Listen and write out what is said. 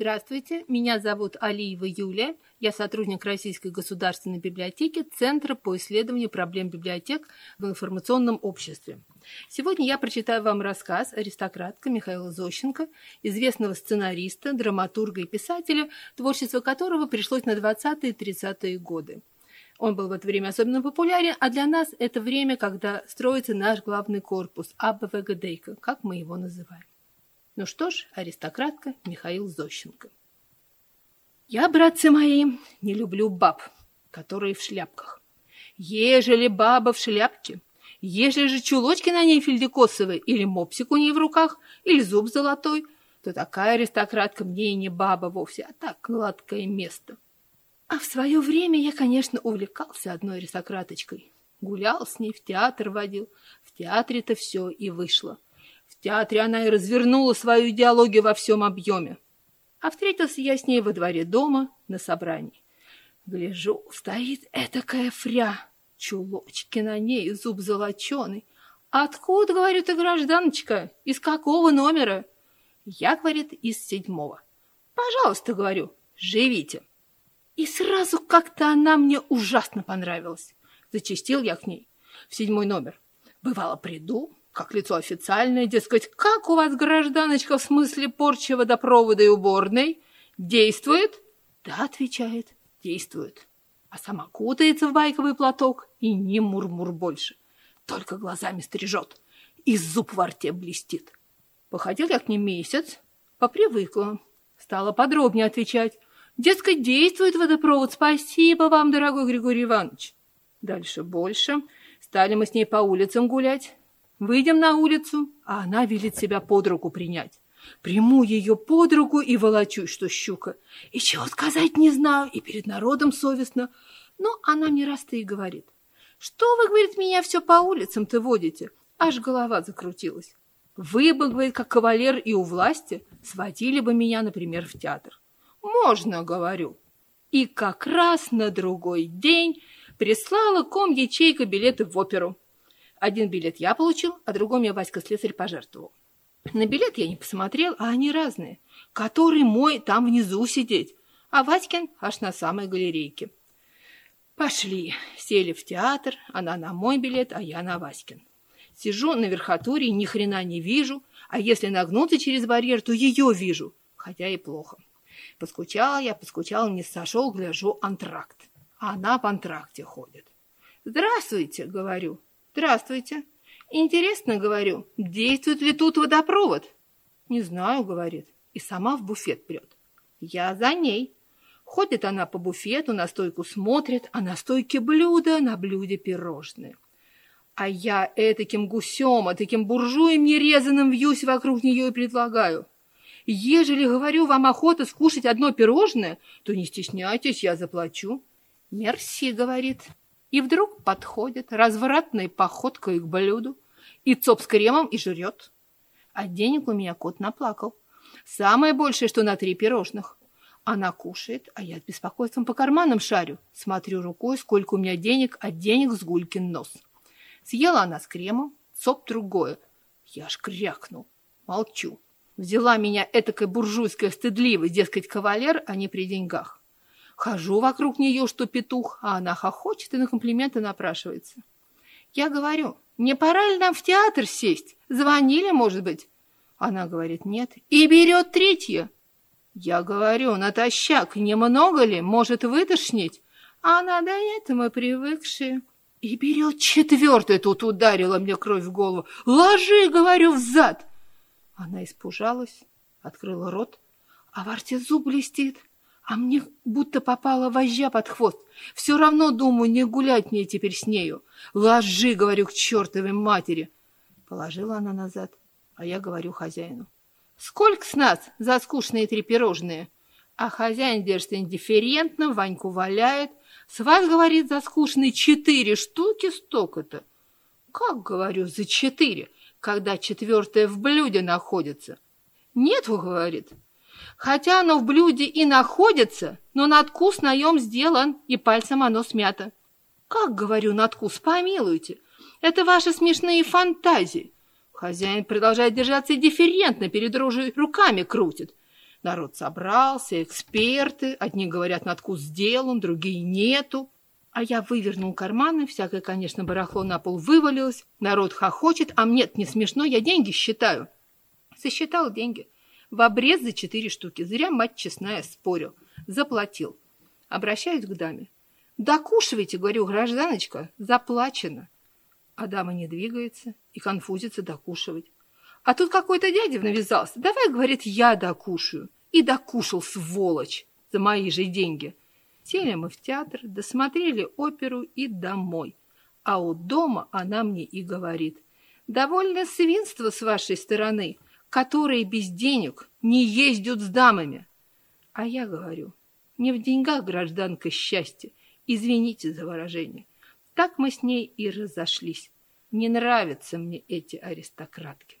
Здравствуйте, меня зовут Алиева Юлия. Я сотрудник Российской государственной библиотеки Центра по исследованию проблем библиотек в информационном обществе. Сегодня я прочитаю вам рассказ аристократка Михаила Зощенко, известного сценариста, драматурга и писателя, творчество которого пришлось на 20-е и 30-е годы. Он был в это время особенно популярен, а для нас это время, когда строится наш главный корпус, АБВГДейка, как мы его называем. Ну что ж, аристократка Михаил Зощенко. Я, братцы мои, не люблю баб, которые в шляпках. Ежели баба в шляпке, ежели же чулочки на ней фельдикосовые, или мопсик у ней в руках, или зуб золотой, то такая аристократка мне и не баба вовсе, а так гладкое место. А в свое время я, конечно, увлекался одной аристократочкой. Гулял с ней, в театр водил. В театре-то все и вышло. В театре она и развернула свою идеологию во всем объеме. А встретился я с ней во дворе дома на собрании. Гляжу, стоит этакая фря, чулочки на ней, зуб золоченый. Откуда, говорю, ты, гражданочка? Из какого номера? Я, говорит, из седьмого. Пожалуйста, говорю, живите. И сразу как-то она мне ужасно понравилась. Зачастил я к ней в седьмой номер. Бывало, приду, как лицо официальное, дескать, как у вас, гражданочка, в смысле порчи водопровода и уборной? Действует? Да, отвечает, действует. А сама кутается в байковый платок и ни мурмур больше. Только глазами стрижет, и зуб во рте блестит. Походил я к ней месяц, попривыкла. Стала подробнее отвечать. Дескать, действует водопровод. Спасибо вам, дорогой Григорий Иванович. Дальше больше. Стали мы с ней по улицам гулять. Выйдем на улицу, а она велит себя под руку принять. Приму ее под руку и волочусь, что щука. И чего сказать не знаю, и перед народом совестно. Но она мне раз-то и говорит. Что вы, говорит, меня все по улицам-то водите? Аж голова закрутилась. Вы бы, говорит, как кавалер и у власти, сводили бы меня, например, в театр. Можно, говорю. И как раз на другой день прислала ком ячейка билеты в оперу. Один билет я получил, а другой мне Васька Слесарь пожертвовал. На билет я не посмотрел, а они разные. Который мой там внизу сидеть, а Васькин аж на самой галерейке. Пошли, сели в театр, она на мой билет, а я на Васькин. Сижу на верхотуре, ни хрена не вижу, а если нагнуться через барьер, то ее вижу, хотя и плохо. Поскучала я, поскучала, не сошел, гляжу, антракт. А она в антракте ходит. «Здравствуйте», — говорю. Здравствуйте. Интересно, говорю, действует ли тут водопровод? Не знаю, говорит, и сама в буфет прет. Я за ней. Ходит она по буфету, на стойку смотрит, а на стойке блюдо, на блюде пирожные. А я этаким гусем, а таким буржуем нерезанным вьюсь вокруг нее и предлагаю. Ежели, говорю, вам охота скушать одно пирожное, то не стесняйтесь, я заплачу. Мерси, говорит. И вдруг подходит развратной походкой к блюду, и цоп с кремом и жрет. А денег у меня кот наплакал. Самое большее, что на три пирожных. Она кушает, а я с беспокойством по карманам шарю. Смотрю рукой, сколько у меня денег, а денег с гулькин нос. Съела она с кремом, цоп другое. Я аж крякнул. Молчу. Взяла меня этакая буржуйская стыдливость, дескать, кавалер, а не при деньгах. Хожу вокруг нее, что петух, а она хохочет и на комплименты напрашивается. Я говорю, не пора ли нам в театр сесть? Звонили, может быть? Она говорит, нет. И берет третье. Я говорю, натощак, немного ли, может вытошнить? А она, да это мы привыкшие. И берет четвертое, тут ударила мне кровь в голову. Ложи, говорю, взад. Она испужалась, открыла рот, а в рте зуб блестит. А мне будто попала вожжа под хвост. Все равно, думаю, не гулять мне теперь с нею. Ложи, говорю, к чертовой матери. Положила она назад, а я говорю хозяину. Сколько с нас за скучные три пирожные? А хозяин держится индифферентно, Ваньку валяет. С вас, говорит, за скучные четыре штуки столько-то. Как, говорю, за четыре, когда четвертое в блюде находится? Нет, говорит, Хотя оно в блюде и находится, но надкус наем сделан, и пальцем оно смято. Как, говорю, надкус, помилуйте, это ваши смешные фантазии. Хозяин продолжает держаться дифферентно, перед рожей руками крутит. Народ собрался, эксперты, одни говорят, надкус сделан, другие нету. А я вывернул карманы, всякое, конечно, барахло на пол вывалилось, народ хохочет, а мне не смешно, я деньги считаю. Сосчитал деньги. В обрез за четыре штуки. Зря, мать честная, спорил. Заплатил. Обращаюсь к даме. «Докушивайте, — говорю, гражданочка, — заплачено». А дама не двигается и конфузится докушивать. А тут какой-то дядя навязался. Давай, говорит, я докушаю. И докушал, сволочь, за мои же деньги. Сели мы в театр, досмотрели оперу и домой. А у дома она мне и говорит. Довольно свинство с вашей стороны, которые без денег не ездят с дамами. А я говорю, не в деньгах, гражданка, счастье. Извините за выражение. Так мы с ней и разошлись. Не нравятся мне эти аристократки.